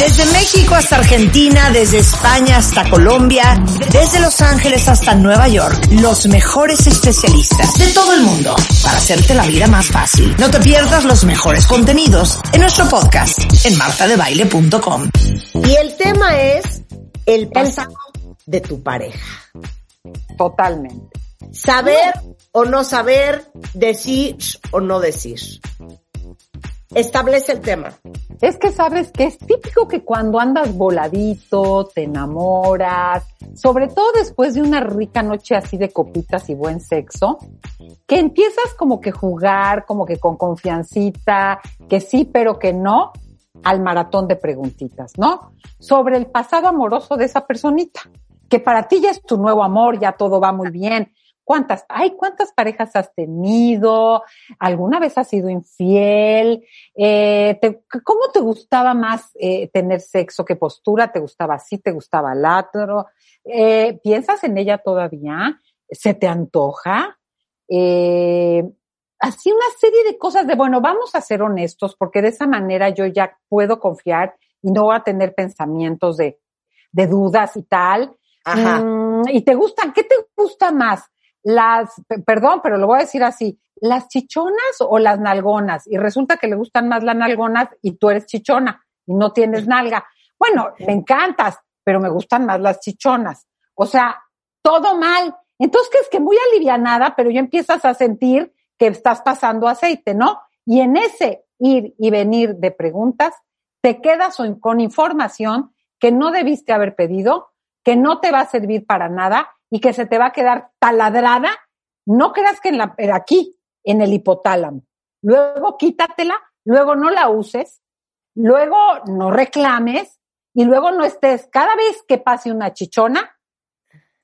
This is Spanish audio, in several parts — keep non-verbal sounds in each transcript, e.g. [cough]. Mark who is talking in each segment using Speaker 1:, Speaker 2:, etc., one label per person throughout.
Speaker 1: desde México hasta Argentina, desde España hasta Colombia, desde Los Ángeles hasta Nueva York, los mejores especialistas de todo el mundo para hacerte la vida más fácil. No te pierdas los mejores contenidos en nuestro podcast en martadebaile.com. Y el tema es el pasado de tu pareja.
Speaker 2: Totalmente.
Speaker 1: Saber o no saber, decir o no decir. Establece el tema.
Speaker 2: Es que sabes que es típico que cuando andas voladito, te enamoras, sobre todo después de una rica noche así de copitas y buen sexo, que empiezas como que jugar, como que con confiancita, que sí, pero que no, al maratón de preguntitas, ¿no? Sobre el pasado amoroso de esa personita, que para ti ya es tu nuevo amor, ya todo va muy bien, ¿Cuántas? Ay, ¿cuántas parejas has tenido? ¿Alguna vez has sido infiel? Eh, ¿Cómo te gustaba más eh, tener sexo? ¿Qué postura? ¿Te gustaba así? ¿Te gustaba latro? Eh, ¿Piensas en ella todavía? ¿Se te antoja? así una serie de cosas de, bueno, vamos a ser honestos porque de esa manera yo ya puedo confiar y no voy a tener pensamientos de, de dudas y tal. Ajá. Mm, ¿Y te gustan? ¿Qué te gusta más? Las, perdón, pero lo voy a decir así, las chichonas o las nalgonas. Y resulta que le gustan más las nalgonas y tú eres chichona y no tienes nalga. Bueno, me encantas, pero me gustan más las chichonas. O sea, todo mal. Entonces, que es que muy alivianada, pero ya empiezas a sentir que estás pasando aceite, ¿no? Y en ese ir y venir de preguntas, te quedas con información que no debiste haber pedido, que no te va a servir para nada y que se te va a quedar taladrada, no creas que en la, aquí, en el hipotálamo. Luego quítatela, luego no la uses, luego no reclames y luego no estés cada vez que pase una chichona,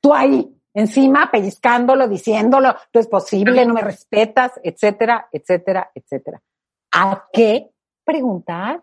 Speaker 2: tú ahí, encima, pellizcándolo, diciéndolo, tú es posible, no me respetas, etcétera, etcétera, etcétera. ¿A qué preguntar?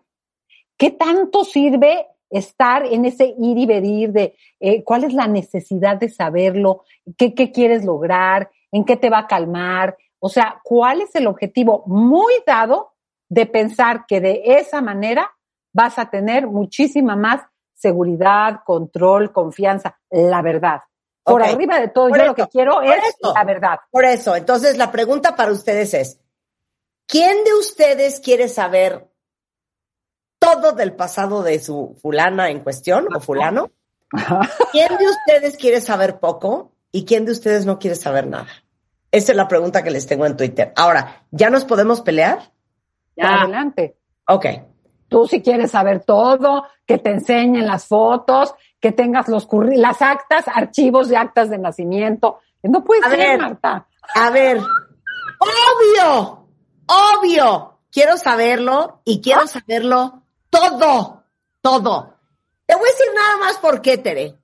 Speaker 2: ¿Qué tanto sirve estar en ese ir y venir de eh, cuál es la necesidad de saberlo, qué, qué quieres lograr, en qué te va a calmar, o sea, cuál es el objetivo muy dado de pensar que de esa manera vas a tener muchísima más seguridad, control, confianza, la verdad. Por arriba de todo, yo lo que quiero es la verdad.
Speaker 1: Por eso, entonces la pregunta para ustedes es, ¿quién de ustedes quiere saber todo del pasado de su fulana en cuestión o fulano. [laughs] ¿Quién de ustedes quiere saber poco y quién de ustedes no quiere saber nada? Esa es la pregunta que les tengo en Twitter. Ahora, ¿ya nos podemos pelear?
Speaker 2: Ya. Adelante.
Speaker 1: Ok.
Speaker 2: Tú si quieres saber todo, que te enseñen las fotos, que tengas los las actas, archivos de actas de nacimiento. No puede ser, Marta.
Speaker 1: A ver, obvio, obvio. Quiero saberlo y quiero ah. saberlo todo, todo. Te voy a decir nada más por qué, Tere.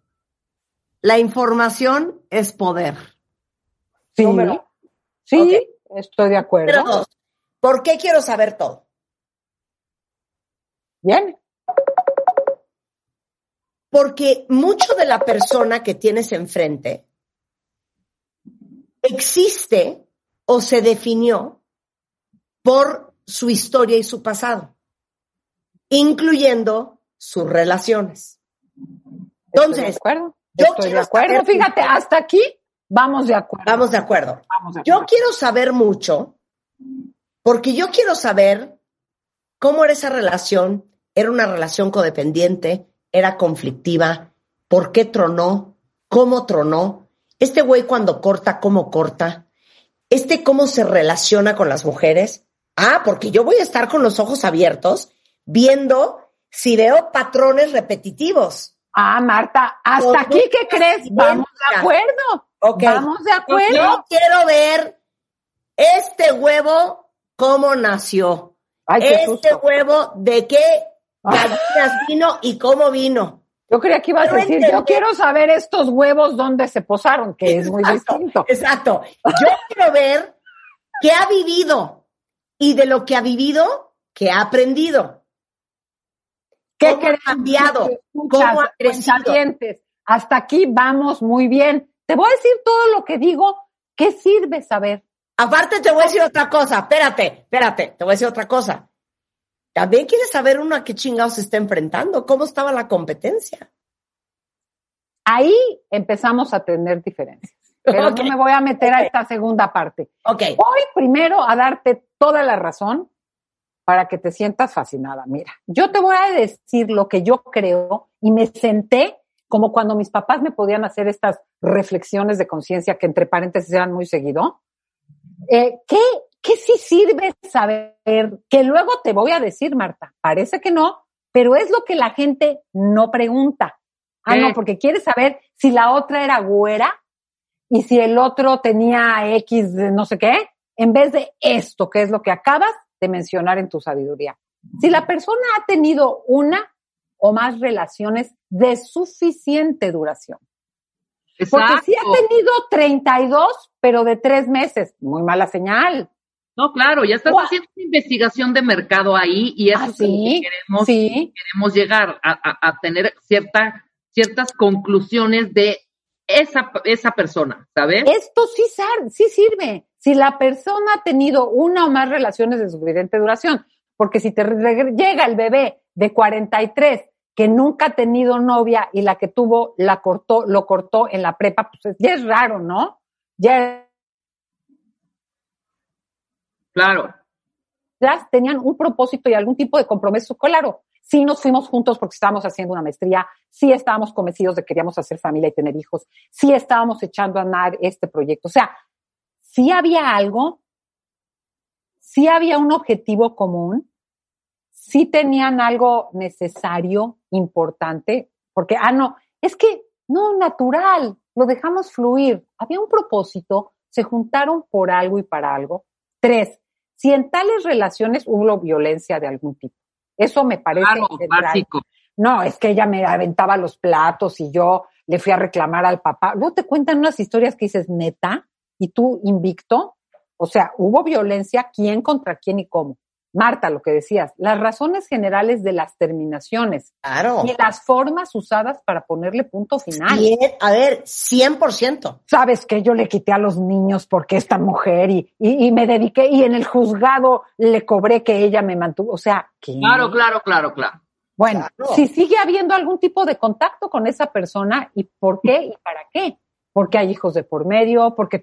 Speaker 1: La información es poder.
Speaker 2: Sí, sí estoy de acuerdo.
Speaker 1: ¿por qué quiero saber todo?
Speaker 2: Bien.
Speaker 1: Porque mucho de la persona que tienes enfrente existe o se definió por su historia y su pasado incluyendo sus relaciones.
Speaker 2: Entonces, de acuerdo. yo Estoy de acuerdo. Fíjate, hasta aquí vamos de acuerdo.
Speaker 1: Vamos de acuerdo. Yo quiero saber mucho, porque yo quiero saber cómo era esa relación. Era una relación codependiente, era conflictiva, por qué tronó, cómo tronó. Este güey cuando corta, cómo corta. Este cómo se relaciona con las mujeres. Ah, porque yo voy a estar con los ojos abiertos viendo si veo patrones repetitivos.
Speaker 2: Ah, Marta, hasta aquí, ¿qué crees? Vamos de acuerdo. Vamos de acuerdo.
Speaker 1: Yo quiero ver este huevo cómo nació. este huevo de qué vino y cómo vino.
Speaker 2: Yo creía que ibas a decir, yo quiero saber estos huevos dónde se posaron, que es muy distinto.
Speaker 1: Exacto. Yo quiero ver qué ha vivido y de lo que ha vivido, qué ha aprendido. ¿Qué ha cambiado? ¿Cómo ha crecido?
Speaker 2: Hasta aquí vamos muy bien. Te voy a decir todo lo que digo. ¿Qué sirve saber?
Speaker 1: Aparte te voy a decir otra cosa. Espérate, espérate. Te voy a decir otra cosa. También quieres saber uno a qué chingados se está enfrentando. ¿Cómo estaba la competencia?
Speaker 2: Ahí empezamos a tener diferencias. Pero no me voy a meter a esta segunda parte.
Speaker 1: Ok.
Speaker 2: Voy primero a darte toda la razón para que te sientas fascinada. Mira, yo te voy a decir lo que yo creo y me senté como cuando mis papás me podían hacer estas reflexiones de conciencia que entre paréntesis eran muy seguido. Eh, ¿qué, ¿Qué sí sirve saber? Que luego te voy a decir, Marta, parece que no, pero es lo que la gente no pregunta. Ah, no, porque quiere saber si la otra era güera y si el otro tenía X de no sé qué, en vez de esto, que es lo que acabas de mencionar en tu sabiduría. Si la persona ha tenido una o más relaciones de suficiente duración. Porque si ha tenido 32, pero de tres meses, muy mala señal.
Speaker 3: No, claro, ya estás haciendo una investigación de mercado ahí y eso ¿Ah, es lo que queremos, queremos llegar a, a, tener cierta, ciertas conclusiones de esa, esa persona, ¿sabes?
Speaker 2: Esto sí, sí sirve si la persona ha tenido una o más relaciones de suficiente duración. Porque si te llega el bebé de 43 que nunca ha tenido novia y la que tuvo la cortó, lo cortó en la prepa, pues ya es raro, ¿no? Ya
Speaker 3: Claro.
Speaker 2: Ya tenían un propósito y algún tipo de compromiso, claro. Sí nos fuimos juntos porque estábamos haciendo una maestría, sí estábamos convencidos de que queríamos hacer familia y tener hijos, sí estábamos echando a andar este proyecto. O sea, sí había algo, sí había un objetivo común, sí tenían algo necesario, importante, porque, ah, no, es que no, natural, lo dejamos fluir. Había un propósito, se juntaron por algo y para algo. Tres, si en tales relaciones hubo violencia de algún tipo. Eso me parece
Speaker 3: básico.
Speaker 2: No, es que ella me aventaba los platos y yo le fui a reclamar al papá. Luego te cuentan unas historias que dices, neta, y tú invicto. O sea, hubo violencia, quién contra quién y cómo. Marta, lo que decías, las razones generales de las terminaciones.
Speaker 1: Claro.
Speaker 2: Y las formas usadas para ponerle punto final.
Speaker 1: a ver, 100%.
Speaker 2: Sabes que yo le quité a los niños porque esta mujer y, y, me dediqué y en el juzgado le cobré que ella me mantuvo. O sea, ¿qué?
Speaker 3: Claro, claro, claro, claro.
Speaker 2: Bueno, si sigue habiendo algún tipo de contacto con esa persona y por qué y para qué porque hay hijos de por medio, porque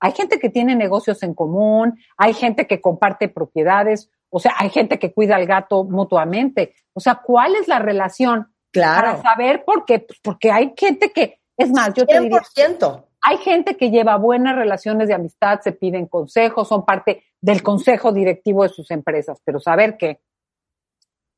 Speaker 2: hay gente que tiene negocios en común, hay gente que comparte propiedades, o sea, hay gente que cuida al gato mutuamente. O sea, ¿cuál es la relación?
Speaker 1: Claro.
Speaker 2: Para saber por qué, porque hay gente que, es más, yo te diría, hay gente que lleva buenas relaciones de amistad, se piden consejos, son parte del consejo directivo de sus empresas, pero saber qué,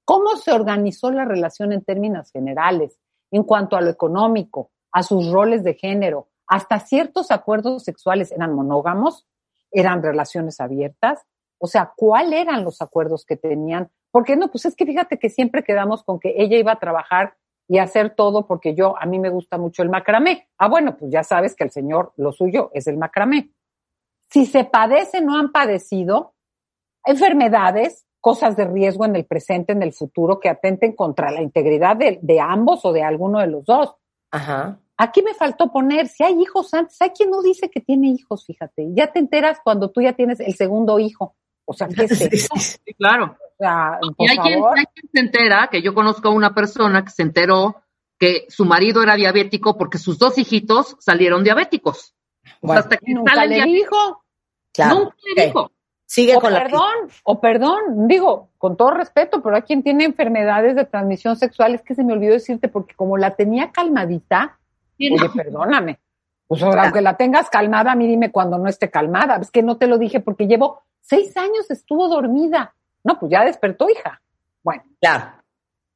Speaker 2: cómo se organizó la relación en términos generales, en cuanto a lo económico, a sus roles de género, hasta ciertos acuerdos sexuales eran monógamos, eran relaciones abiertas. O sea, ¿cuáles eran los acuerdos que tenían? Porque no, pues es que fíjate que siempre quedamos con que ella iba a trabajar y hacer todo porque yo, a mí me gusta mucho el macramé. Ah, bueno, pues ya sabes que el señor, lo suyo es el macramé. Si se padecen o han padecido enfermedades, cosas de riesgo en el presente, en el futuro, que atenten contra la integridad de, de ambos o de alguno de los dos.
Speaker 1: Ajá.
Speaker 2: Aquí me faltó poner, si hay hijos antes, hay quien no dice que tiene hijos, fíjate, ya te enteras cuando tú ya tienes el segundo hijo. O sea, ¿qué [laughs] es eso?
Speaker 3: Sí, claro. y hay quien, se entera, que yo conozco a una persona que se enteró que su marido era diabético porque sus dos hijitos salieron diabéticos.
Speaker 2: hasta que nunca le dijo.
Speaker 1: Claro.
Speaker 3: Nunca le dijo.
Speaker 1: Sigue
Speaker 2: o
Speaker 1: con
Speaker 2: perdón, o perdón, digo, con todo respeto, pero hay quien tiene enfermedades de transmisión sexual, es que se me olvidó decirte, porque como la tenía calmadita, oye, perdóname, pues aunque la tengas calmada, a mí dime cuando no esté calmada, es que no te lo dije porque llevo seis años estuvo dormida. No, pues ya despertó, hija. Bueno.
Speaker 1: Claro.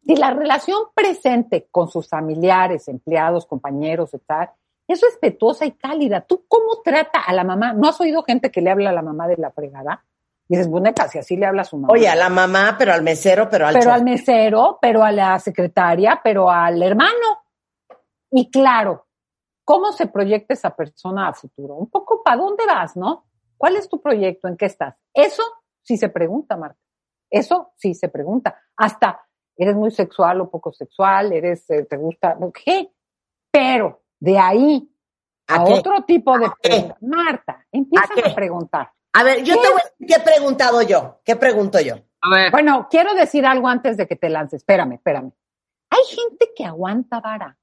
Speaker 2: Si la relación presente con sus familiares, empleados, compañeros, etc., es respetuosa y cálida. ¿Tú cómo trata a la mamá? ¿No has oído gente que le habla a la mamá de la fregada? Y dices, bueno, casi así le habla a su mamá.
Speaker 1: Oye, a la mamá, pero al mesero, pero al
Speaker 2: Pero al mesero, pero a la secretaria, pero al hermano. Y claro, ¿cómo se proyecta esa persona a futuro? Un poco, ¿para dónde vas, no? ¿Cuál es tu proyecto? ¿En qué estás? Eso sí se pregunta, Marta. Eso sí se pregunta. Hasta, ¿eres muy sexual o poco sexual? ¿Eres, eh, te gusta? ¿Qué? Pero de ahí a, otro tipo de preguntas. Marta, empieza a, preguntar.
Speaker 1: A ver, yo te voy a decir qué he preguntado yo. ¿Qué pregunto yo?
Speaker 2: A ver. Bueno, quiero decir algo antes de que te lances. Espérame, espérame. Hay gente que aguanta vara.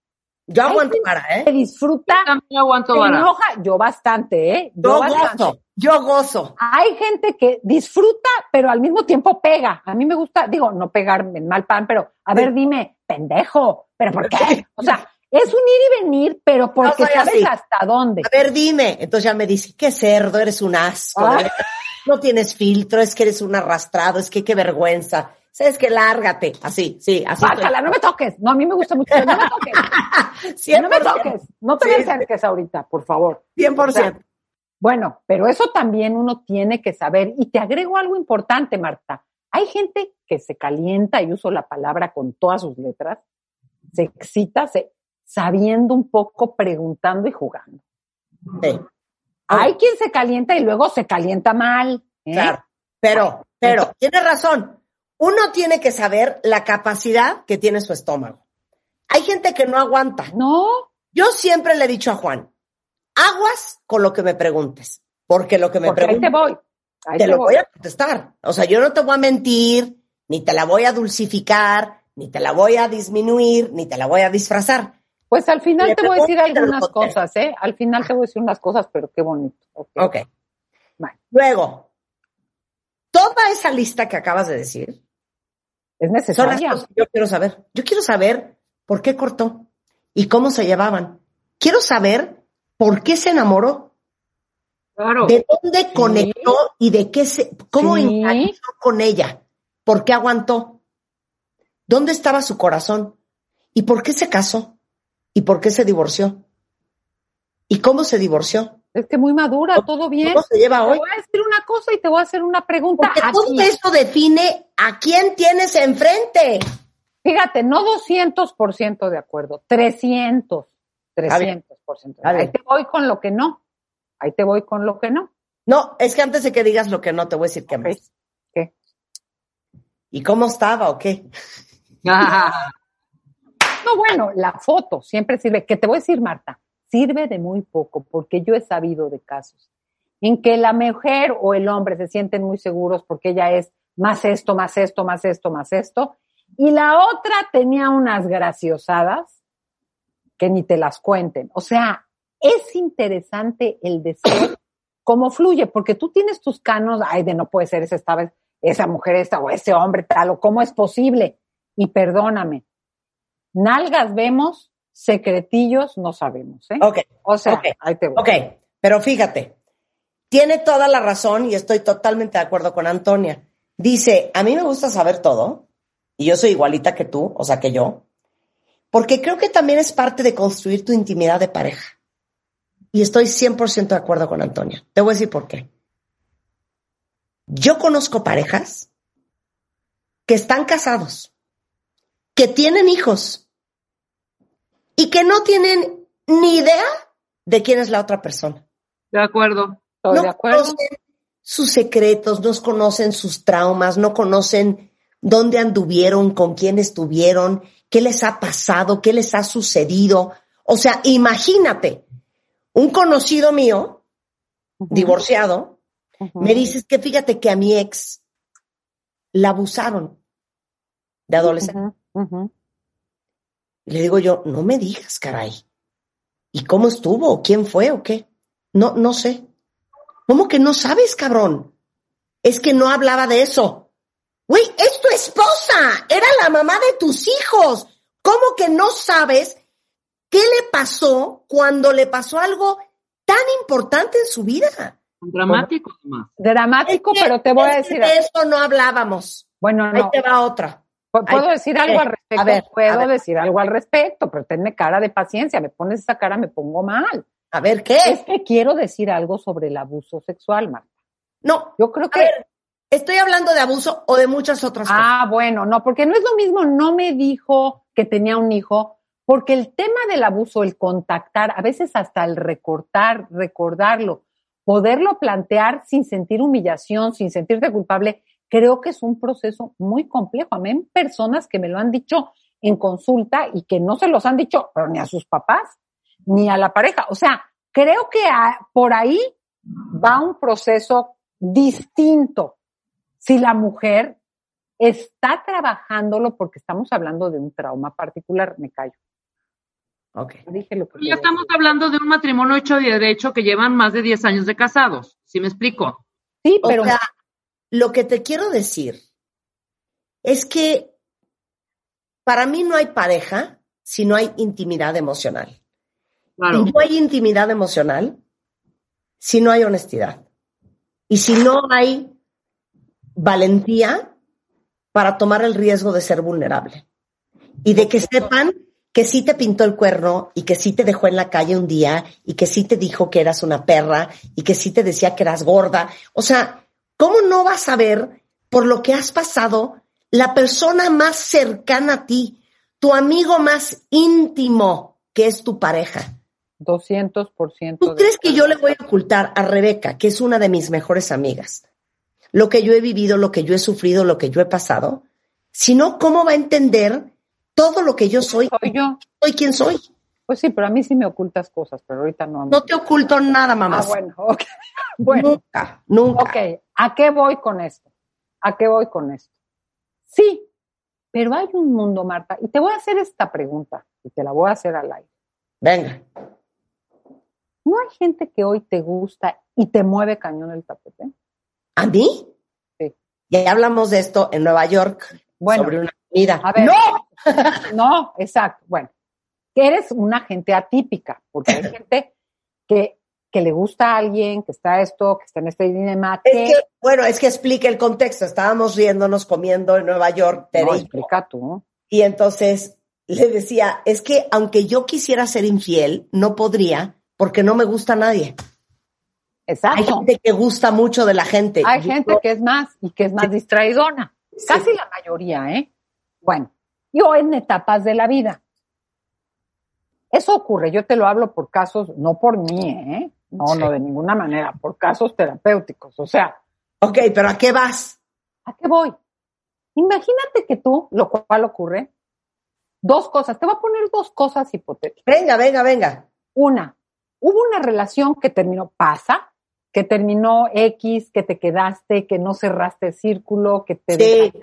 Speaker 1: Yo aguanto vara, ¿eh?
Speaker 2: Que disfruta.
Speaker 3: Yo también aguanto vara.
Speaker 2: Enoja, yo bastante, ¿eh?
Speaker 1: Yo, gozo. Yo gozo.
Speaker 2: Hay gente que disfruta, pero al mismo tiempo pega. A mí me gusta, digo, no pegarme en mal pan, pero a ver, dime, pendejo, ¿pero por qué? O sea, es un ir y venir, pero porque sabes hasta dónde.
Speaker 1: A ver, dime. Entonces ya me dice, qué cerdo, eres un asco. Ah. No tienes filtro, es que eres un arrastrado, es que qué vergüenza. Sabes que lárgate, así, sí, así.
Speaker 2: Bájala, no me toques. No, a mí me gusta mucho. No me toques. [laughs] no me toques. No te me acerques ahorita, por favor.
Speaker 1: 100%.
Speaker 2: bueno, pero eso también uno tiene que saber. Y te agrego algo importante, Marta. Hay gente que se calienta, y uso la palabra con todas sus letras, se excita, se, sabiendo un poco, preguntando y jugando. Hay quien se calienta y luego se calienta mal.
Speaker 1: ¿eh? Claro, pero, pero, tiene razón. Uno tiene que saber la capacidad que tiene su estómago. Hay gente que no aguanta.
Speaker 2: No.
Speaker 1: Yo siempre le he dicho a Juan, aguas con lo que me preguntes, porque lo que me preguntes.
Speaker 2: te voy.
Speaker 1: te, lo voy. a contestar. O sea, yo no te voy a mentir, ni te la voy a dulcificar, ni te la voy a disminuir, ni te la voy a disfrazar.
Speaker 2: Pues al final te voy a decir algunas cosas, ¿eh? Al final te voy a decir unas cosas, pero qué bonito.
Speaker 1: Ok. okay. Luego, toda esa lista que acabas de decir
Speaker 2: es necesaria. Son las cosas
Speaker 1: que yo quiero saber. Yo quiero saber por qué cortó y cómo se llevaban. Quiero saber por qué se enamoró.
Speaker 2: Claro.
Speaker 1: De dónde conectó y de qué se, cómo sí. con ella. ¿Por qué aguantó? ¿Dónde estaba su corazón? ¿Y por qué se casó? ¿Y por qué se divorció? ¿Y cómo se divorció?
Speaker 2: Es que muy madura, todo bien.
Speaker 1: ¿Cómo se lleva hoy?
Speaker 2: Te voy a decir una cosa y te voy a hacer una pregunta.
Speaker 1: Porque todo esto define a quién tienes enfrente.
Speaker 2: Fíjate, no 200% de acuerdo, 300, 300%. Ahí te voy con lo que no. Ahí te voy con lo que no.
Speaker 1: No, es que antes de que digas lo que no, te voy a decir que
Speaker 2: okay. ¿Qué?
Speaker 1: ¿Y cómo estaba o qué? [laughs]
Speaker 2: No, bueno, la foto siempre sirve. Que te voy a decir, Marta, sirve de muy poco, porque yo he sabido de casos en que la mujer o el hombre se sienten muy seguros porque ella es más esto, más esto, más esto, más esto, y la otra tenía unas graciosadas que ni te las cuenten. O sea, es interesante el deseo, [coughs] cómo fluye, porque tú tienes tus canos, ay, de no puede ser esa, esta, esa mujer esta o ese hombre tal, o cómo es posible. Y perdóname, Nalgas vemos, secretillos no sabemos, ¿eh?
Speaker 1: Ok.
Speaker 2: O sea, ahí te voy.
Speaker 1: Ok, pero fíjate, tiene toda la razón y estoy totalmente de acuerdo con Antonia. Dice, a mí me gusta saber todo y yo soy igualita que tú, o sea, que yo, porque creo que también es parte de construir tu intimidad de pareja. Y estoy 100% de acuerdo con Antonia. Te voy a decir por qué. Yo conozco parejas que están casados que tienen hijos y que no tienen ni idea de quién es la otra persona.
Speaker 3: De acuerdo.
Speaker 2: Estoy
Speaker 1: no
Speaker 2: de acuerdo.
Speaker 1: conocen sus secretos, no conocen sus traumas, no conocen dónde anduvieron, con quién estuvieron, qué les ha pasado, qué les ha sucedido. O sea, imagínate, un conocido mío, divorciado, me dices que fíjate que a mi ex la abusaron de adolescente. Y le digo yo, no me digas, caray. ¿Y cómo estuvo? ¿Quién fue o qué? No, no sé. ¿Cómo que no sabes, cabrón? Es que no hablaba de eso. Güey, es tu esposa. Era la mamá de tus hijos. ¿Cómo que no sabes qué le pasó cuando le pasó algo tan importante en su vida?
Speaker 3: Dramático, además.
Speaker 2: Dramático, pero te voy a decir.
Speaker 1: De eso no hablábamos.
Speaker 2: Bueno, no.
Speaker 1: Ahí te va otra.
Speaker 2: Puedo decir algo al respecto, ver, puedo decir algo al respecto, pero tenme cara de paciencia, me pones esa cara, me pongo mal.
Speaker 1: A ver, ¿qué?
Speaker 2: Es que quiero decir algo sobre el abuso sexual, Marta.
Speaker 1: No.
Speaker 2: Yo creo que
Speaker 1: Estoy hablando de abuso o de muchas otras
Speaker 2: cosas. Ah, bueno, no, porque no es lo mismo, no me dijo que tenía un hijo, porque el tema del abuso, el contactar, a veces hasta el recortar, recordarlo, poderlo plantear sin sentir humillación, sin sentirte culpable, creo que es un proceso muy complejo. A mí hay personas que me lo han dicho en consulta y que no se los han dicho pero ni a sus papás ni a la pareja. O sea, creo que por ahí va un proceso distinto. Si la mujer está trabajándolo porque estamos hablando de un trauma particular, me callo.
Speaker 1: Okay.
Speaker 3: Dije lo que ya estamos hablando de un matrimonio hecho de derecho que llevan más de 10 años de casados, ¿sí me explico?
Speaker 1: Sí, pero... O sea, lo que te quiero decir es que para mí no hay pareja si no hay intimidad emocional. Claro. Y no hay intimidad emocional si no hay honestidad. Y si no hay valentía para tomar el riesgo de ser vulnerable. Y de que sepan que sí te pintó el cuerno y que sí te dejó en la calle un día y que sí te dijo que eras una perra y que sí te decía que eras gorda. O sea, ¿cómo no vas a ver por lo que has pasado la persona más cercana a ti, tu amigo más íntimo, que es tu pareja?
Speaker 2: 200%.
Speaker 1: ¿Tú crees que yo le voy a ocultar a Rebeca, que es una de mis mejores amigas, lo que yo he vivido, lo que yo he sufrido, lo que yo he pasado? Si no, ¿cómo va a entender todo lo que yo soy?
Speaker 2: Soy yo.
Speaker 1: Soy quien soy.
Speaker 2: Pues sí, pero a mí sí me ocultas cosas, pero ahorita no.
Speaker 1: No te oculto nada, mamá.
Speaker 2: Ah, bueno, ok. [laughs] Bueno.
Speaker 1: Nunca, nunca.
Speaker 2: Ok, ¿a qué voy con esto? ¿A qué voy con esto? Sí, pero hay un mundo, Marta, y te voy a hacer esta pregunta, y te la voy a hacer al aire.
Speaker 1: Venga.
Speaker 2: ¿No hay gente que hoy te gusta y te mueve cañón el tapete?
Speaker 1: ¿A mí?
Speaker 2: Sí.
Speaker 1: Ya hablamos de esto en Nueva York. Bueno, sobre una comida.
Speaker 2: A ver, ¡No! [laughs] no, exacto. Bueno, que eres una gente atípica, porque hay [laughs] gente que, que le gusta a alguien, que está esto, que está en este dilema.
Speaker 1: Es que, bueno, es que explique el contexto. Estábamos riéndonos comiendo en Nueva York.
Speaker 2: Te no, explica tú.
Speaker 1: Y entonces le decía, es que aunque yo quisiera ser infiel, no podría porque no me gusta a nadie.
Speaker 2: Exacto.
Speaker 1: Hay gente que gusta mucho de la gente.
Speaker 2: Hay gente que es más y que es más distraidona. Casi la mayoría, ¿eh? Bueno, yo en etapas de la vida. Eso ocurre, yo te lo hablo por casos, no por mí, ¿eh? No, no, de ninguna manera, por casos terapéuticos. O sea.
Speaker 1: Ok, pero ¿a qué vas?
Speaker 2: ¿A qué voy? Imagínate que tú, lo cual ocurre, dos cosas, te voy a poner dos cosas hipotéticas.
Speaker 1: Venga, venga, venga.
Speaker 2: Una, hubo una relación que terminó, pasa, que terminó X, que te quedaste, que no cerraste el círculo, que te sí.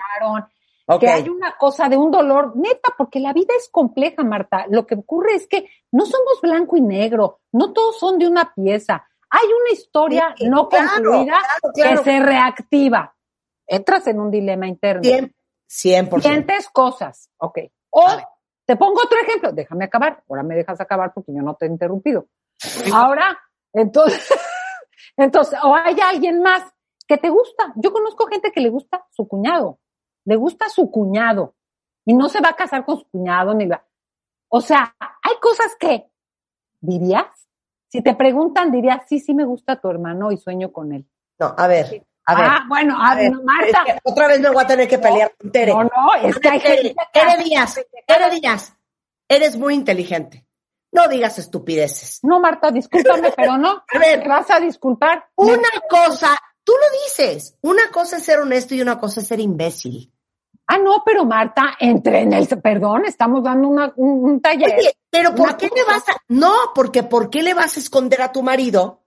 Speaker 2: Que hay una cosa de un dolor, neta, porque la vida es compleja, Marta. Lo que ocurre es que no somos blanco y negro, no todos son de una pieza. Hay una historia no concluida que se reactiva. Entras en un dilema interno.
Speaker 1: 100%. 100%.
Speaker 2: Sientes cosas, ok. O te pongo otro ejemplo, déjame acabar, ahora me dejas acabar porque yo no te he interrumpido. Ahora, entonces, [laughs] entonces, o hay alguien más que te gusta. Yo conozco gente que le gusta su cuñado, le gusta su cuñado y no se va a casar con su cuñado ni va. O sea, hay cosas que dirías. Si te preguntan, dirías, sí, sí me gusta tu hermano y sueño con él.
Speaker 1: No, a ver, a ver.
Speaker 2: Ah, bueno, a, ver, Marta.
Speaker 1: otra vez me voy a tener que pelear con Tere.
Speaker 2: No, no, es que hay
Speaker 1: gente. Tere Díaz, Tere Díaz, eres muy inteligente. No digas estupideces.
Speaker 2: No, Marta, discúlpame, pero no. [laughs]
Speaker 1: A ver,
Speaker 2: ¿Te vas a disculpar?
Speaker 1: Una cosa, tú lo dices. Una cosa es ser honesto y una cosa es ser imbécil.
Speaker 2: Ah, no, pero Marta, entre en el, perdón, estamos dando una, un, taller. Oye,
Speaker 1: pero ¿por qué le vas a, no, porque ¿por qué le vas a esconder a tu marido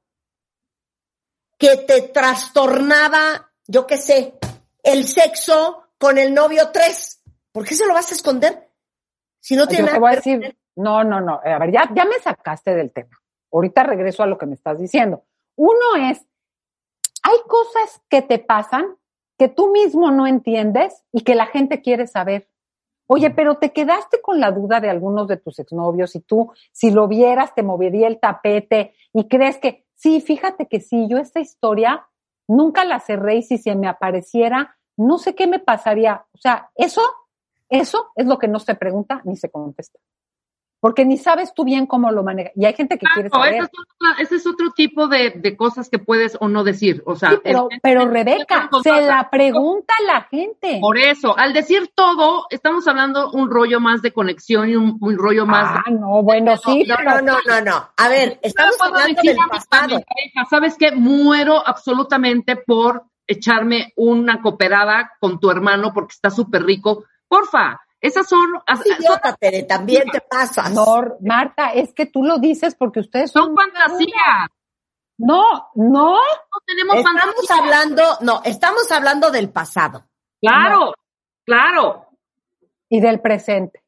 Speaker 1: que te trastornaba, yo qué sé, el sexo con el novio tres? ¿Por qué se lo vas a esconder? Si no tiene
Speaker 2: nada que decir, no, no, no. A ver, ya, ya me sacaste del tema. Ahorita regreso a lo que me estás diciendo. Uno es, hay cosas que te pasan que tú mismo no entiendes y que la gente quiere saber. Oye, pero te quedaste con la duda de algunos de tus exnovios y tú, si lo vieras, te movería el tapete y crees que, sí, fíjate que sí, yo esta historia nunca la cerré y si se me apareciera, no sé qué me pasaría. O sea, eso, eso es lo que no se pregunta ni se contesta. Porque ni sabes tú bien cómo lo manejas. Y hay gente que quiere saber. Ese
Speaker 3: es, ese es otro tipo de, de, cosas que puedes o no decir. O sea,
Speaker 2: pero, pero Rebeca, se la pregunta la gente.
Speaker 3: Por eso, al decir todo, estamos hablando un rollo más de conexión y un, rollo más.
Speaker 2: Ah, no, bueno, sí.
Speaker 1: No, no, no, no, no. A ver, estamos hablando del pasado.
Speaker 3: ¿Sabes qué? Muero absolutamente por echarme una cooperada con tu hermano porque está súper rico. Porfa, esas son.
Speaker 1: Idiota, también te pasa.
Speaker 2: No, Marta, es que tú lo dices porque ustedes son.
Speaker 3: Son fantasías.
Speaker 2: No, no. No
Speaker 1: tenemos estamos hablando, no, estamos hablando del pasado.
Speaker 3: Claro, claro.
Speaker 2: Y del presente.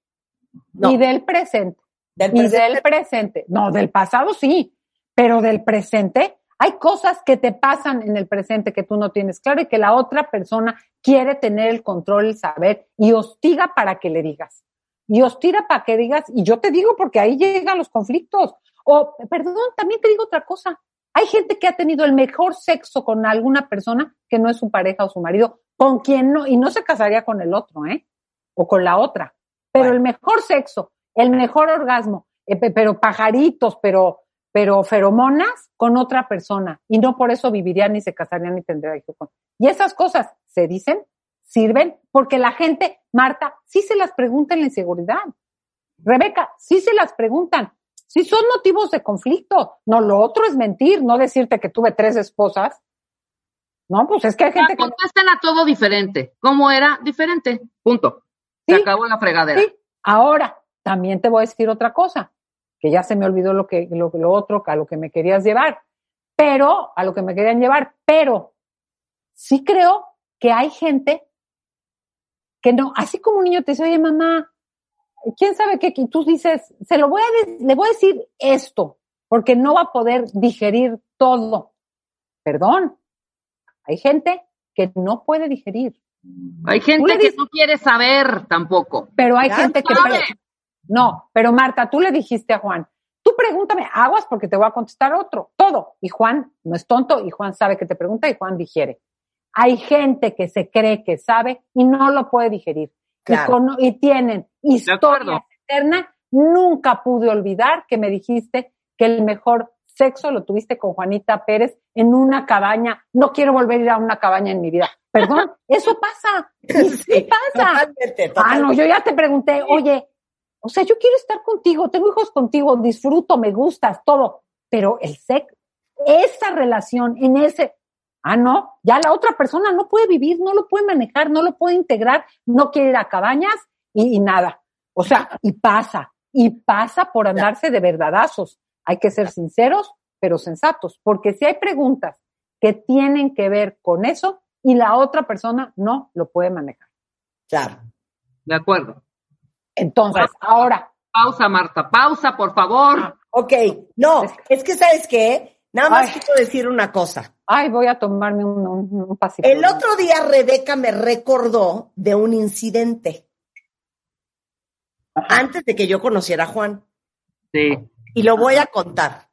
Speaker 2: Y del presente. Del y del presente. No, del pasado sí, pero del presente hay cosas que te pasan en el presente que tú no tienes claro y que la otra persona quiere tener el control, el saber y hostiga para que le digas. Y hostiga para que digas, y yo te digo porque ahí llegan los conflictos. O, perdón, también te digo otra cosa. Hay gente que ha tenido el mejor sexo con alguna persona que no es su pareja o su marido, con quien no, y no se casaría con el otro, ¿eh? O con la otra. Pero el mejor sexo, el mejor orgasmo, eh, pero pajaritos, pero pero feromonas con otra persona y no por eso vivirían ni se casarían ni tendrían hijos. Y esas cosas se dicen, sirven, porque la gente, Marta, sí se las pregunta en la inseguridad. Rebeca, sí se las preguntan. Sí son motivos de conflicto. No, lo otro es mentir, no decirte que tuve tres esposas. No, pues es que hay gente que...
Speaker 3: Contesten a todo diferente. ¿Cómo era? Diferente. Punto. Se acabó la fregadera. Sí.
Speaker 2: Ahora, también te voy a decir otra cosa que ya se me olvidó lo que lo, lo otro, a lo que me querías llevar, pero a lo que me querían llevar, pero sí creo que hay gente que no, así como un niño te dice, oye mamá, quién sabe qué, y tú dices, se lo voy a, le voy a decir esto, porque no va a poder digerir todo. Perdón, hay gente que no puede digerir.
Speaker 3: Hay gente que no quiere saber tampoco.
Speaker 2: Pero hay gente que, no, pero Marta, tú le dijiste a Juan, tú pregúntame, aguas porque te voy a contestar otro, todo. Y Juan no es tonto y Juan sabe que te pregunta y Juan digiere. Hay gente que se cree que sabe y no lo puede digerir. Y, tienen historia eterna. Nunca pude olvidar que me dijiste que el mejor sexo lo tuviste con Juanita Pérez en una cabaña. No quiero volver a ir a una cabaña en mi vida. Perdón, eso pasa. [laughs] Sí, pasa. Ah, no, yo ya te pregunté, oye, o sea, yo quiero estar contigo, tengo hijos contigo, disfruto, me gustas, todo, pero el sex, esa relación en ese, ah, no, ya la otra persona no puede vivir, no lo puede manejar, no lo puede integrar, no quiere ir a cabañas y, nada. O sea, y pasa, y pasa por andarse de verdadazos. Hay que ser sinceros, pero sensatos, porque si hay preguntas que tienen que ver con eso y la otra persona no lo puede manejar.
Speaker 1: Claro.
Speaker 3: De acuerdo.
Speaker 2: Entonces, ahora.
Speaker 3: Pausa, Marta, pausa, por favor. Ah,
Speaker 1: ok, no, es que sabes qué, nada más quiero decir una cosa.
Speaker 2: Ay, voy a tomarme un, un, pasito.
Speaker 1: El otro día Rebeca me recordó de un incidente. Antes de que yo conociera a Juan.
Speaker 3: Sí.
Speaker 1: Y lo voy a contar.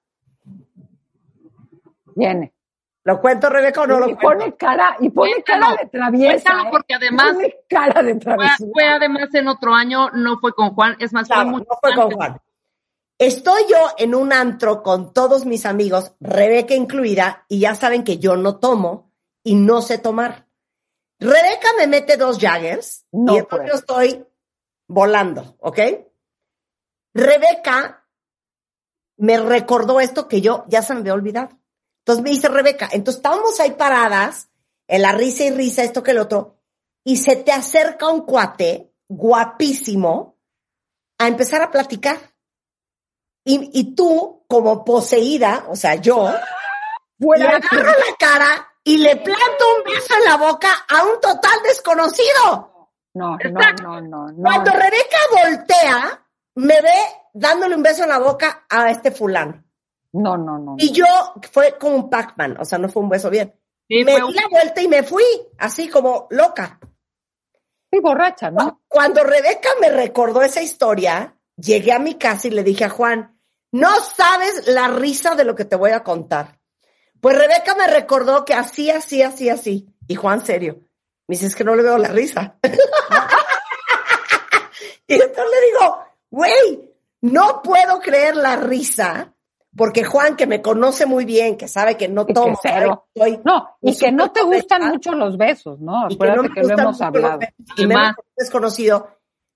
Speaker 2: Viene.
Speaker 1: ¿Lo cuento, Rebeca, o no lo
Speaker 2: y Pone cara, y pone cara de traviesa. ¿eh?
Speaker 3: porque además.
Speaker 2: Pone cara de traviesa.
Speaker 3: Fue, además en otro año, no fue con Juan, es más, fue
Speaker 1: No fue con Juan. Estoy yo en un antro con todos mis amigos, Rebeca incluida, y ya saben que yo no tomo y no sé tomar. Rebeca me mete dos Jaggers y entonces pues. yo estoy volando, ¿ok? Rebeca me recordó esto que yo ya se me había olvidado. Entonces me dice Rebeca, entonces estábamos ahí paradas, en la risa y risa, esto que el otro, y se te acerca un cuate guapísimo a empezar a platicar. Y, tú, como poseída, o sea, yo, le agarro la cara y le planto un beso en la boca a un total desconocido.
Speaker 2: No, no, no, no, no.
Speaker 1: Cuando Rebeca voltea, me ve dándole un beso en la boca a este fulano.
Speaker 2: No, no, no.
Speaker 1: Y yo fue como un Pac-Man, o sea, no fue un beso bien. me di la vuelta y me fui, así como loca.
Speaker 2: Y borracha, ¿no?
Speaker 1: Cuando Rebeca me recordó esa historia, llegué a mi casa y le dije a Juan, no sabes la risa de lo que te voy a contar. Pues Rebeca me recordó que así, así, así, así. Y Juan, serio, me dice, es que no le veo la risa. [laughs] y entonces le digo, güey, no puedo creer la risa, porque Juan, que me conoce muy bien, que sabe que no tomo.
Speaker 2: no, y que no te gustan mucho los besos, ¿no? Acuérdate que, lo hemos hablado.
Speaker 1: Y más desconocido,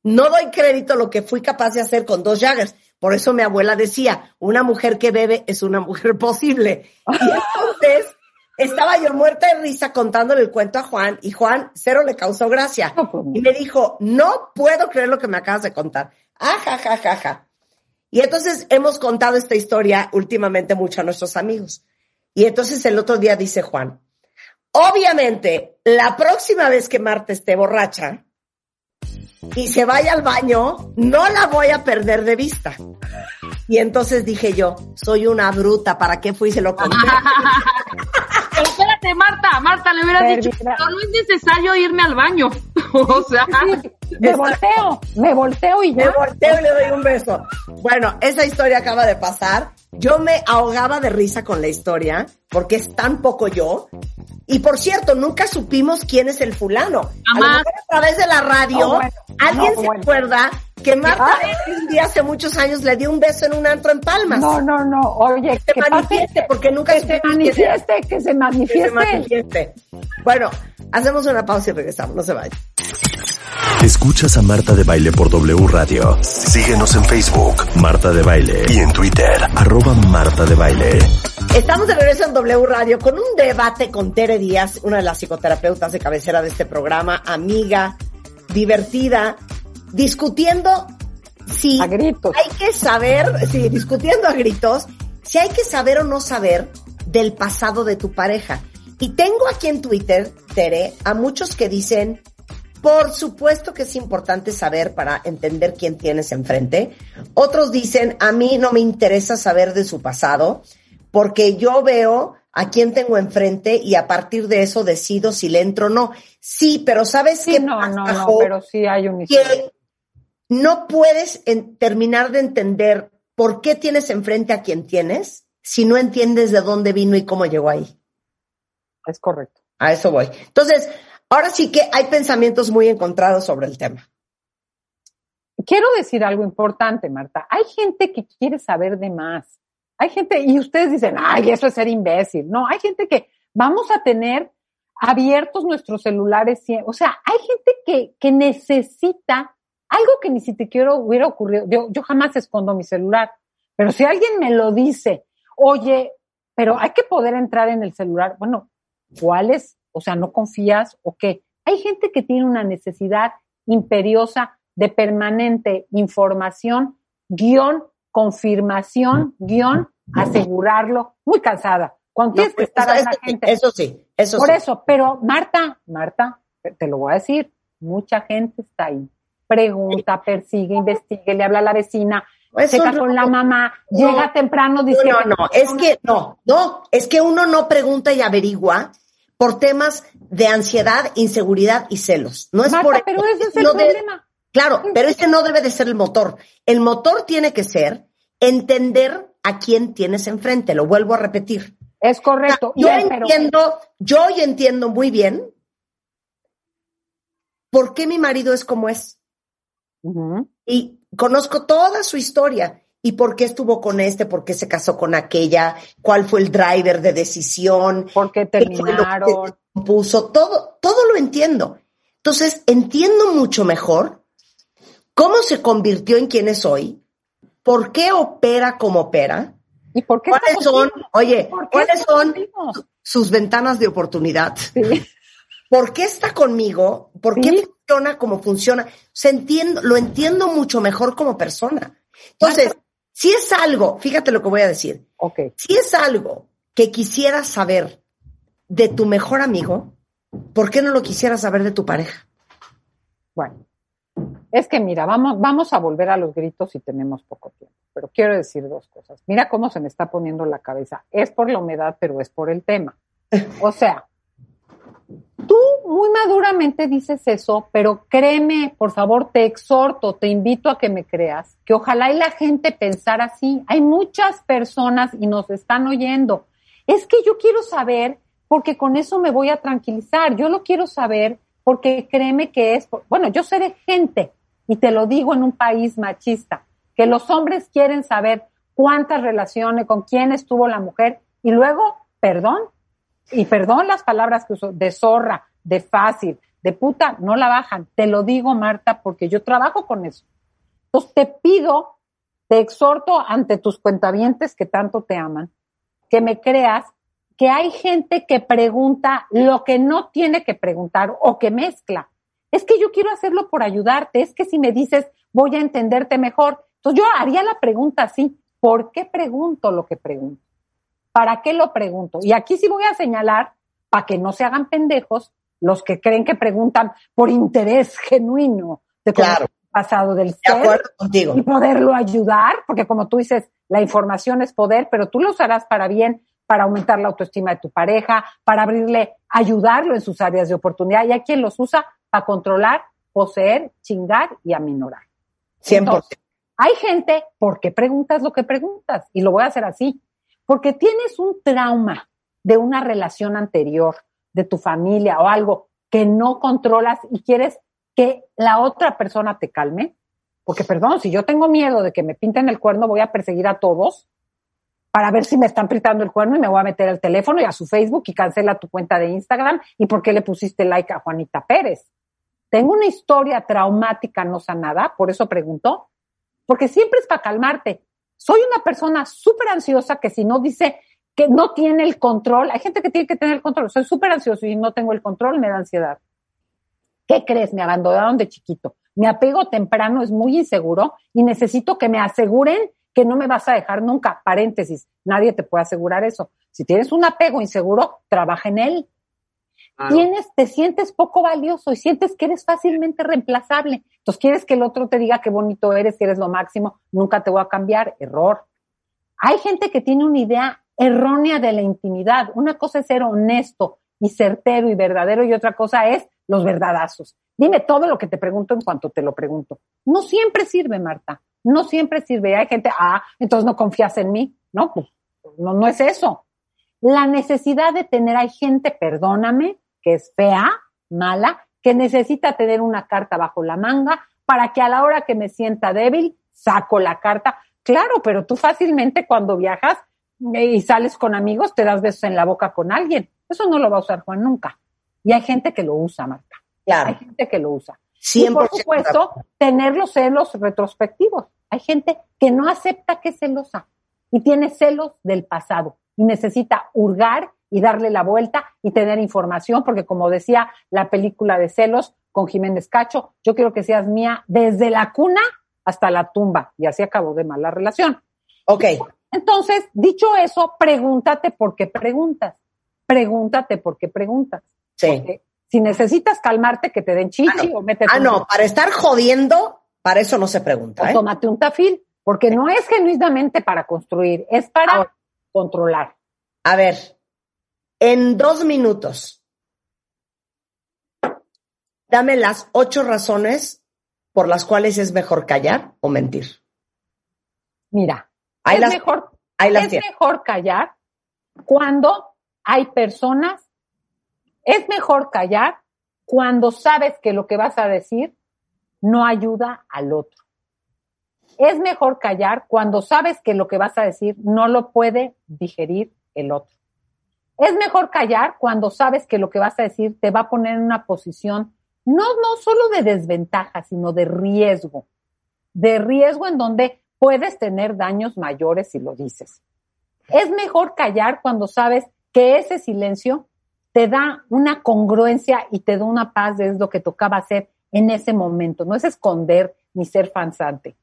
Speaker 1: no doy crédito a lo que fui capaz de hacer con dos Jaggers. Por eso mi abuela decía, una mujer que bebe es una [laughs] mujer posible. Y entonces estaba yo muerta de risa contándole el cuento a Juan y Juan cero le causó gracia. Pues y me dijo, no puedo creer lo que me acabas de contar. Ajajajaja. Y entonces hemos contado esta historia últimamente mucho a nuestros amigos. Y entonces el otro día dice Juan, obviamente, la próxima vez que Marta esté borracha y se vaya al baño, no la voy a perder de vista. Y entonces dije yo, soy una bruta, ¿para qué fui y se lo conté?
Speaker 3: Pero [laughs] espérate, Marta, Marta, le hubieras dicho, no, es necesario irme al baño. [laughs] o sea,
Speaker 2: me volteo, me volteo y ya.
Speaker 1: Me volteo y le doy un beso. Bueno, esa historia acaba de pasar. Yo me ahogaba de risa con la historia, porque es tan poco yo. Y por cierto, nunca supimos quién es el fulano. A, a través de la radio, alguien se acuerda que Marta un día hace muchos años le dio un beso en un antro en Palmas.
Speaker 2: No, no, no. Oye,
Speaker 1: que se manifieste, porque nunca
Speaker 2: que se manifieste, que se manifieste. Que se manifieste.
Speaker 1: Bueno, hacemos una pausa y regresamos. No se vayan.
Speaker 4: Escuchas a Marta de Baile por W Radio. Síguenos en Facebook, Marta de Baile, y en Twitter, arroba Marta de Baile.
Speaker 1: Estamos de regreso en W Radio con un debate con Tere Díaz, una de las psicoterapeutas de cabecera de este programa, amiga, divertida, discutiendo si hay que saber, sí, discutiendo a gritos, si hay que saber o no saber del pasado de tu pareja. Y tengo aquí en Twitter, Tere, a muchos que dicen, por supuesto que es importante saber para entender quién tienes enfrente. Otros dicen, a mí no me interesa saber de su pasado, porque yo veo a quién tengo enfrente y a partir de eso decido si le entro o no. Sí, pero ¿sabes qué?
Speaker 2: No, no, no, pero sí hay un
Speaker 1: que no puedes terminar de entender por qué tienes enfrente a quien tienes si no entiendes de dónde vino y cómo llegó ahí.
Speaker 2: Es correcto.
Speaker 1: A eso voy. Entonces, Ahora sí que hay pensamientos muy encontrados sobre el tema.
Speaker 2: Quiero decir algo importante, Marta. Hay gente que quiere saber de más. Hay gente, y ustedes dicen, ay, eso es ser imbécil. No, hay gente que vamos a tener abiertos nuestros celulares. O sea, hay gente que, que necesita algo que ni siquiera hubiera ocurrido. Yo, yo jamás escondo mi celular. Pero si alguien me lo dice, oye, pero hay que poder entrar en el celular. Bueno, ¿cuál es o sea, no confías o qué. Hay gente que tiene una necesidad imperiosa de permanente información, guion, confirmación, guion, asegurarlo, muy cansada. Cuando tienes que estar
Speaker 1: eso, gente. Eso sí, eso
Speaker 2: Por eso, pero Marta, Marta, te lo voy a decir, mucha gente está ahí. Pregunta, persigue, investigue, le habla a la vecina, se con la mamá, llega temprano, dice.
Speaker 1: No, no, no, es que no, no, es que uno no pregunta y averigua por temas de ansiedad, inseguridad y celos. No es por
Speaker 2: pero ese es el problema.
Speaker 1: claro, pero este no debe de ser el motor. El motor tiene que ser entender a quién tienes enfrente. Lo vuelvo a repetir.
Speaker 2: Es correcto.
Speaker 1: yo entiendo, yo hoy entiendo muy bien por qué mi marido es como es. Y conozco toda su historia y por qué estuvo con este, por qué se casó con aquella, cuál fue el driver de decisión,
Speaker 2: por qué terminaron,
Speaker 1: puso todo, todo lo entiendo. Entonces, entiendo mucho mejor cómo se convirtió en quien es hoy, por qué opera como opera,
Speaker 2: ¿Y por qué
Speaker 1: cuáles son, oye, cuáles son sus ventanas de oportunidad. [laughs] ¿Por qué está conmigo? ¿Por qué funciona como funciona? O entiendo, lo entiendo mucho mejor como persona. Entonces, si es algo, fíjate lo que voy a decir.
Speaker 2: Okay.
Speaker 1: Si es algo que quisieras saber de tu mejor amigo, ¿por qué no lo quisieras saber de tu pareja?
Speaker 2: Bueno, es que mira, vamos, vamos a volver a los gritos si tenemos poco tiempo, pero quiero decir dos cosas. Mira cómo se me está poniendo la cabeza. Es por la humedad, pero es por el tema. O sea, muy maduramente dices eso, pero créeme, por favor, te exhorto, te invito a que me creas, que ojalá y la gente pensara así. Hay muchas personas y nos están oyendo. Es que yo quiero saber porque con eso me voy a tranquilizar. Yo lo quiero saber porque créeme que es, bueno, yo seré gente y te lo digo en un país machista, que los hombres quieren saber cuántas relaciones, con quién estuvo la mujer y luego, perdón, y perdón las palabras que uso, de zorra, de fácil, de puta, no la bajan. Te lo digo, Marta, porque yo trabajo con eso. Entonces te pido, te exhorto ante tus cuentavientes que tanto te aman, que me creas que hay gente que pregunta lo que no tiene que preguntar o que mezcla. Es que yo quiero hacerlo por ayudarte, es que si me dices voy a entenderte mejor, entonces yo haría la pregunta así, ¿por qué pregunto lo que pregunto? ¿Para qué lo pregunto? Y aquí sí voy a señalar, para que no se hagan pendejos, los que creen que preguntan por interés genuino de claro. pasado del ser
Speaker 1: contigo.
Speaker 2: y poderlo ayudar, porque como tú dices, la información es poder, pero tú lo usarás para bien, para aumentar la autoestima de tu pareja, para abrirle, ayudarlo en sus áreas de oportunidad. Y hay quien los usa para controlar, poseer, chingar y aminorar.
Speaker 1: 100%.
Speaker 2: hay gente, ¿por qué preguntas lo que preguntas? Y lo voy a hacer así. Porque tienes un trauma de una relación anterior, de tu familia o algo que no controlas y quieres que la otra persona te calme. Porque, perdón, si yo tengo miedo de que me pinten el cuerno, voy a perseguir a todos para ver si me están pintando el cuerno y me voy a meter al teléfono y a su Facebook y cancela tu cuenta de Instagram y por qué le pusiste like a Juanita Pérez. Tengo una historia traumática no sanada, por eso pregunto, porque siempre es para calmarte. Soy una persona súper ansiosa que si no dice que no tiene el control, hay gente que tiene que tener el control, soy súper ansioso y no tengo el control, me da ansiedad. ¿Qué crees? Me abandonaron de chiquito. Mi apego temprano es muy inseguro y necesito que me aseguren que no me vas a dejar nunca. Paréntesis, nadie te puede asegurar eso. Si tienes un apego inseguro, trabaja en él. Tienes, te sientes poco valioso y sientes que eres fácilmente reemplazable. Entonces quieres que el otro te diga qué bonito eres, que eres lo máximo, nunca te voy a cambiar. Error. Hay gente que tiene una idea errónea de la intimidad. Una cosa es ser honesto y certero y verdadero y otra cosa es los verdadazos. Dime todo lo que te pregunto en cuanto te lo pregunto. No siempre sirve, Marta. No siempre sirve. Hay gente, ah, entonces no confías en mí. No, pues no, no es eso. La necesidad de tener, hay gente, perdóname, que es fea, mala, que necesita tener una carta bajo la manga para que a la hora que me sienta débil, saco la carta. Claro, pero tú fácilmente cuando viajas y sales con amigos, te das besos en la boca con alguien. Eso no lo va a usar Juan nunca. Y hay gente que lo usa, Marta.
Speaker 1: Claro.
Speaker 2: Hay gente que lo usa. Y por supuesto, tener los celos retrospectivos. Hay gente que no acepta que es celosa y tiene celos del pasado y necesita hurgar y darle la vuelta y tener información, porque como decía la película de celos con Jiménez Cacho, yo quiero que seas mía desde la cuna hasta la tumba. Y así acabó de mal la relación.
Speaker 1: Ok.
Speaker 2: Entonces, dicho eso, pregúntate por qué preguntas. Pregúntate por qué preguntas.
Speaker 1: Sí.
Speaker 2: si necesitas calmarte, que te den chichi ah, o métete.
Speaker 1: Ah, no, para estar jodiendo, para eso no se pregunta.
Speaker 2: O ¿eh? tómate un tafil, porque no es genuinamente para construir, es para controlar.
Speaker 1: A ver, en dos minutos, dame las ocho razones por las cuales es mejor callar o mentir.
Speaker 2: Mira, es, mejor, es mejor callar cuando hay personas, es mejor callar cuando sabes que lo que vas a decir no ayuda al otro. Es mejor callar cuando sabes que lo que vas a decir no lo puede digerir el otro. Es mejor callar cuando sabes que lo que vas a decir te va a poner en una posición no, no solo de desventaja, sino de riesgo. De riesgo en donde puedes tener daños mayores si lo dices. Es mejor callar cuando sabes que ese silencio te da una congruencia y te da una paz, es lo que tocaba hacer en ese momento. No es esconder ni ser fansante.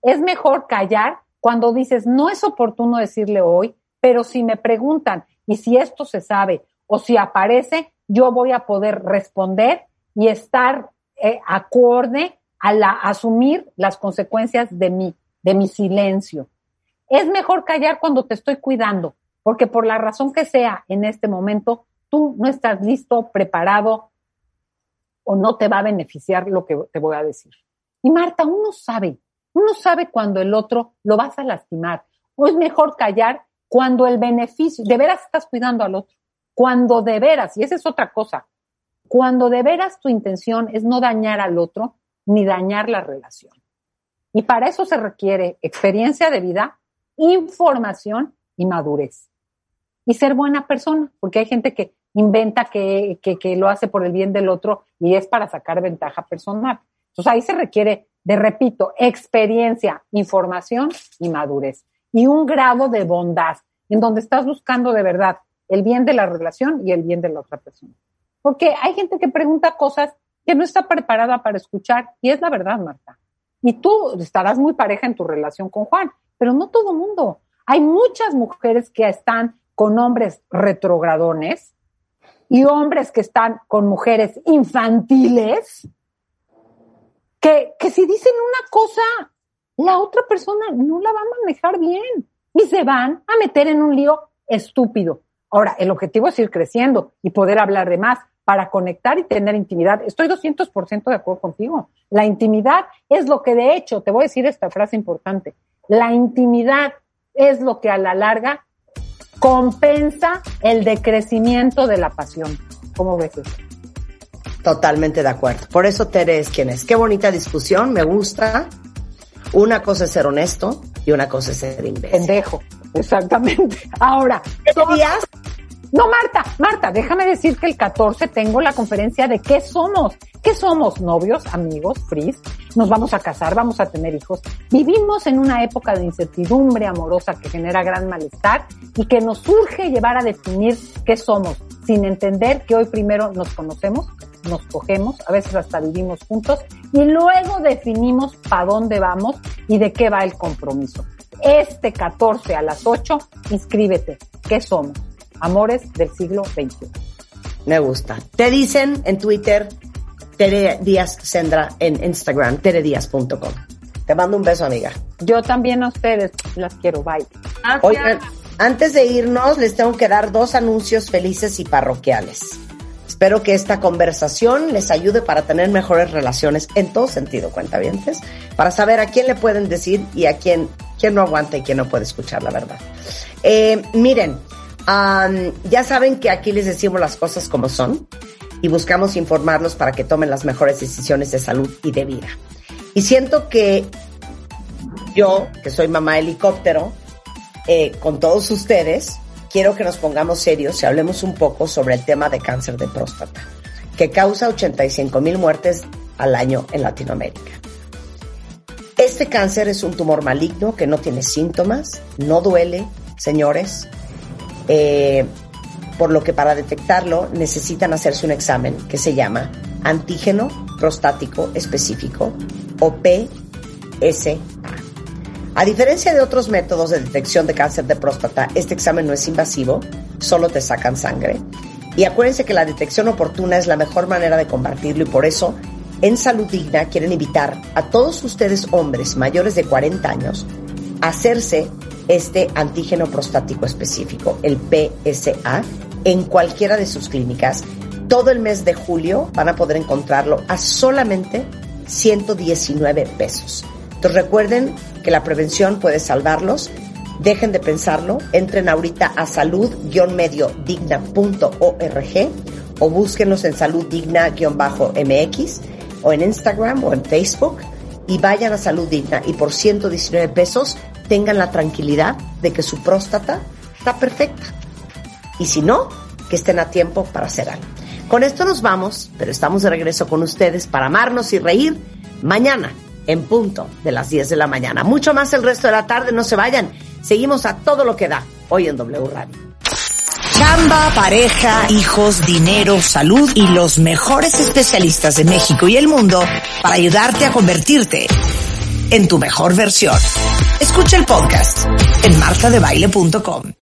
Speaker 2: Es mejor callar cuando dices, no es oportuno decirle hoy, pero si me preguntan y si esto se sabe o si aparece, yo voy a poder responder y estar eh, acorde a la, asumir las consecuencias de mí de mi silencio. Es mejor callar cuando te estoy cuidando, porque por la razón que sea en este momento, tú no estás listo, preparado o no te va a beneficiar lo que te voy a decir. Y Marta, uno sabe, uno sabe cuando el otro lo vas a lastimar. O es mejor callar cuando el beneficio, de veras estás cuidando al otro. Cuando de veras, y esa es otra cosa, cuando de veras tu intención es no dañar al otro ni dañar la relación. Y para eso se requiere experiencia de vida, información y madurez. Y ser buena persona, porque hay gente que inventa que, que, lo hace por el bien del otro y es para sacar ventaja personal. Entonces ahí se requiere, de repito, experiencia, información y madurez. Y un grado de bondad, en donde estás buscando de verdad el bien de la relación y el bien de la otra persona. Porque hay gente que pregunta cosas que no está preparada para escuchar y es la verdad, Marta. Y tú estarás muy pareja en tu relación con Juan, pero no todo mundo. Hay muchas mujeres que están con hombres retrogradones y hombres que están con mujeres infantiles, que, que si dicen una cosa, la otra persona no la va a manejar bien y se van a meter en un lío estúpido. Ahora, el objetivo es ir creciendo y poder hablar de más para conectar y tener intimidad. Estoy 200% de acuerdo contigo. La intimidad es lo que de hecho, te voy a decir esta frase importante, la intimidad es lo que a la larga compensa el decrecimiento de la pasión. ¿Cómo ves eso?
Speaker 1: Totalmente de acuerdo. Por eso Tere es quien es. Qué bonita discusión, me gusta. Una cosa es ser honesto y una cosa es ser imbécil.
Speaker 2: Pendejo, exactamente. Ahora,
Speaker 1: días
Speaker 2: no, Marta, Marta, déjame decir que el 14 tengo la conferencia de qué somos. ¿Qué somos? Novios, amigos, fris. Nos vamos a casar, vamos a tener hijos. Vivimos en una época de incertidumbre amorosa que genera gran malestar y que nos surge llevar a definir qué somos, sin entender que hoy primero nos conocemos, nos cogemos, a veces hasta vivimos juntos y luego definimos para dónde vamos y de qué va el compromiso. Este 14 a las 8, inscríbete. ¿Qué somos? Amores del siglo XXI.
Speaker 1: Me gusta. Te dicen en Twitter, Tere Díaz Sendra, en Instagram, teredias.com. Te mando un beso, amiga.
Speaker 2: Yo también a ustedes las quiero. Bye.
Speaker 1: Oigan, antes de irnos, les tengo que dar dos anuncios felices y parroquiales. Espero que esta conversación les ayude para tener mejores relaciones en todo sentido, cuentavientes, para saber a quién le pueden decir y a quién, quién no aguanta y quién no puede escuchar la verdad. Eh, miren, ya saben que aquí les decimos las cosas como son y buscamos informarlos para que tomen las mejores decisiones de salud y de vida. Y siento que yo, que soy mamá helicóptero, eh, con todos ustedes, quiero que nos pongamos serios y hablemos un poco sobre el tema de cáncer de próstata, que causa 85 mil muertes al año en Latinoamérica. Este cáncer es un tumor maligno que no tiene síntomas, no duele, señores, eh, por lo que para detectarlo necesitan hacerse un examen que se llama antígeno prostático específico o PSA. A diferencia de otros métodos de detección de cáncer de próstata, este examen no es invasivo, solo te sacan sangre. Y acuérdense que la detección oportuna es la mejor manera de combatirlo y por eso en Salud Digna quieren invitar a todos ustedes hombres mayores de 40 años a hacerse este antígeno prostático específico, el PSA, en cualquiera de sus clínicas. Todo el mes de julio van a poder encontrarlo a solamente 119 pesos. Entonces recuerden que la prevención puede salvarlos. Dejen de pensarlo. Entren ahorita a salud-digna.org o búsquenlos en saluddigna-mx o en Instagram o en Facebook y vayan a Salud Digna y por 119 pesos tengan la tranquilidad de que su próstata está perfecta. Y si no, que estén a tiempo para hacer algo. Con esto nos vamos, pero estamos de regreso con ustedes para amarnos y reír mañana en punto de las 10 de la mañana. Mucho más el resto de la tarde, no se vayan. Seguimos a todo lo que da hoy en W Radio.
Speaker 5: Chamba, pareja, hijos, dinero, salud y los mejores especialistas de México y el mundo para ayudarte a convertirte en tu mejor versión. Escucha el podcast en martadebaile.com.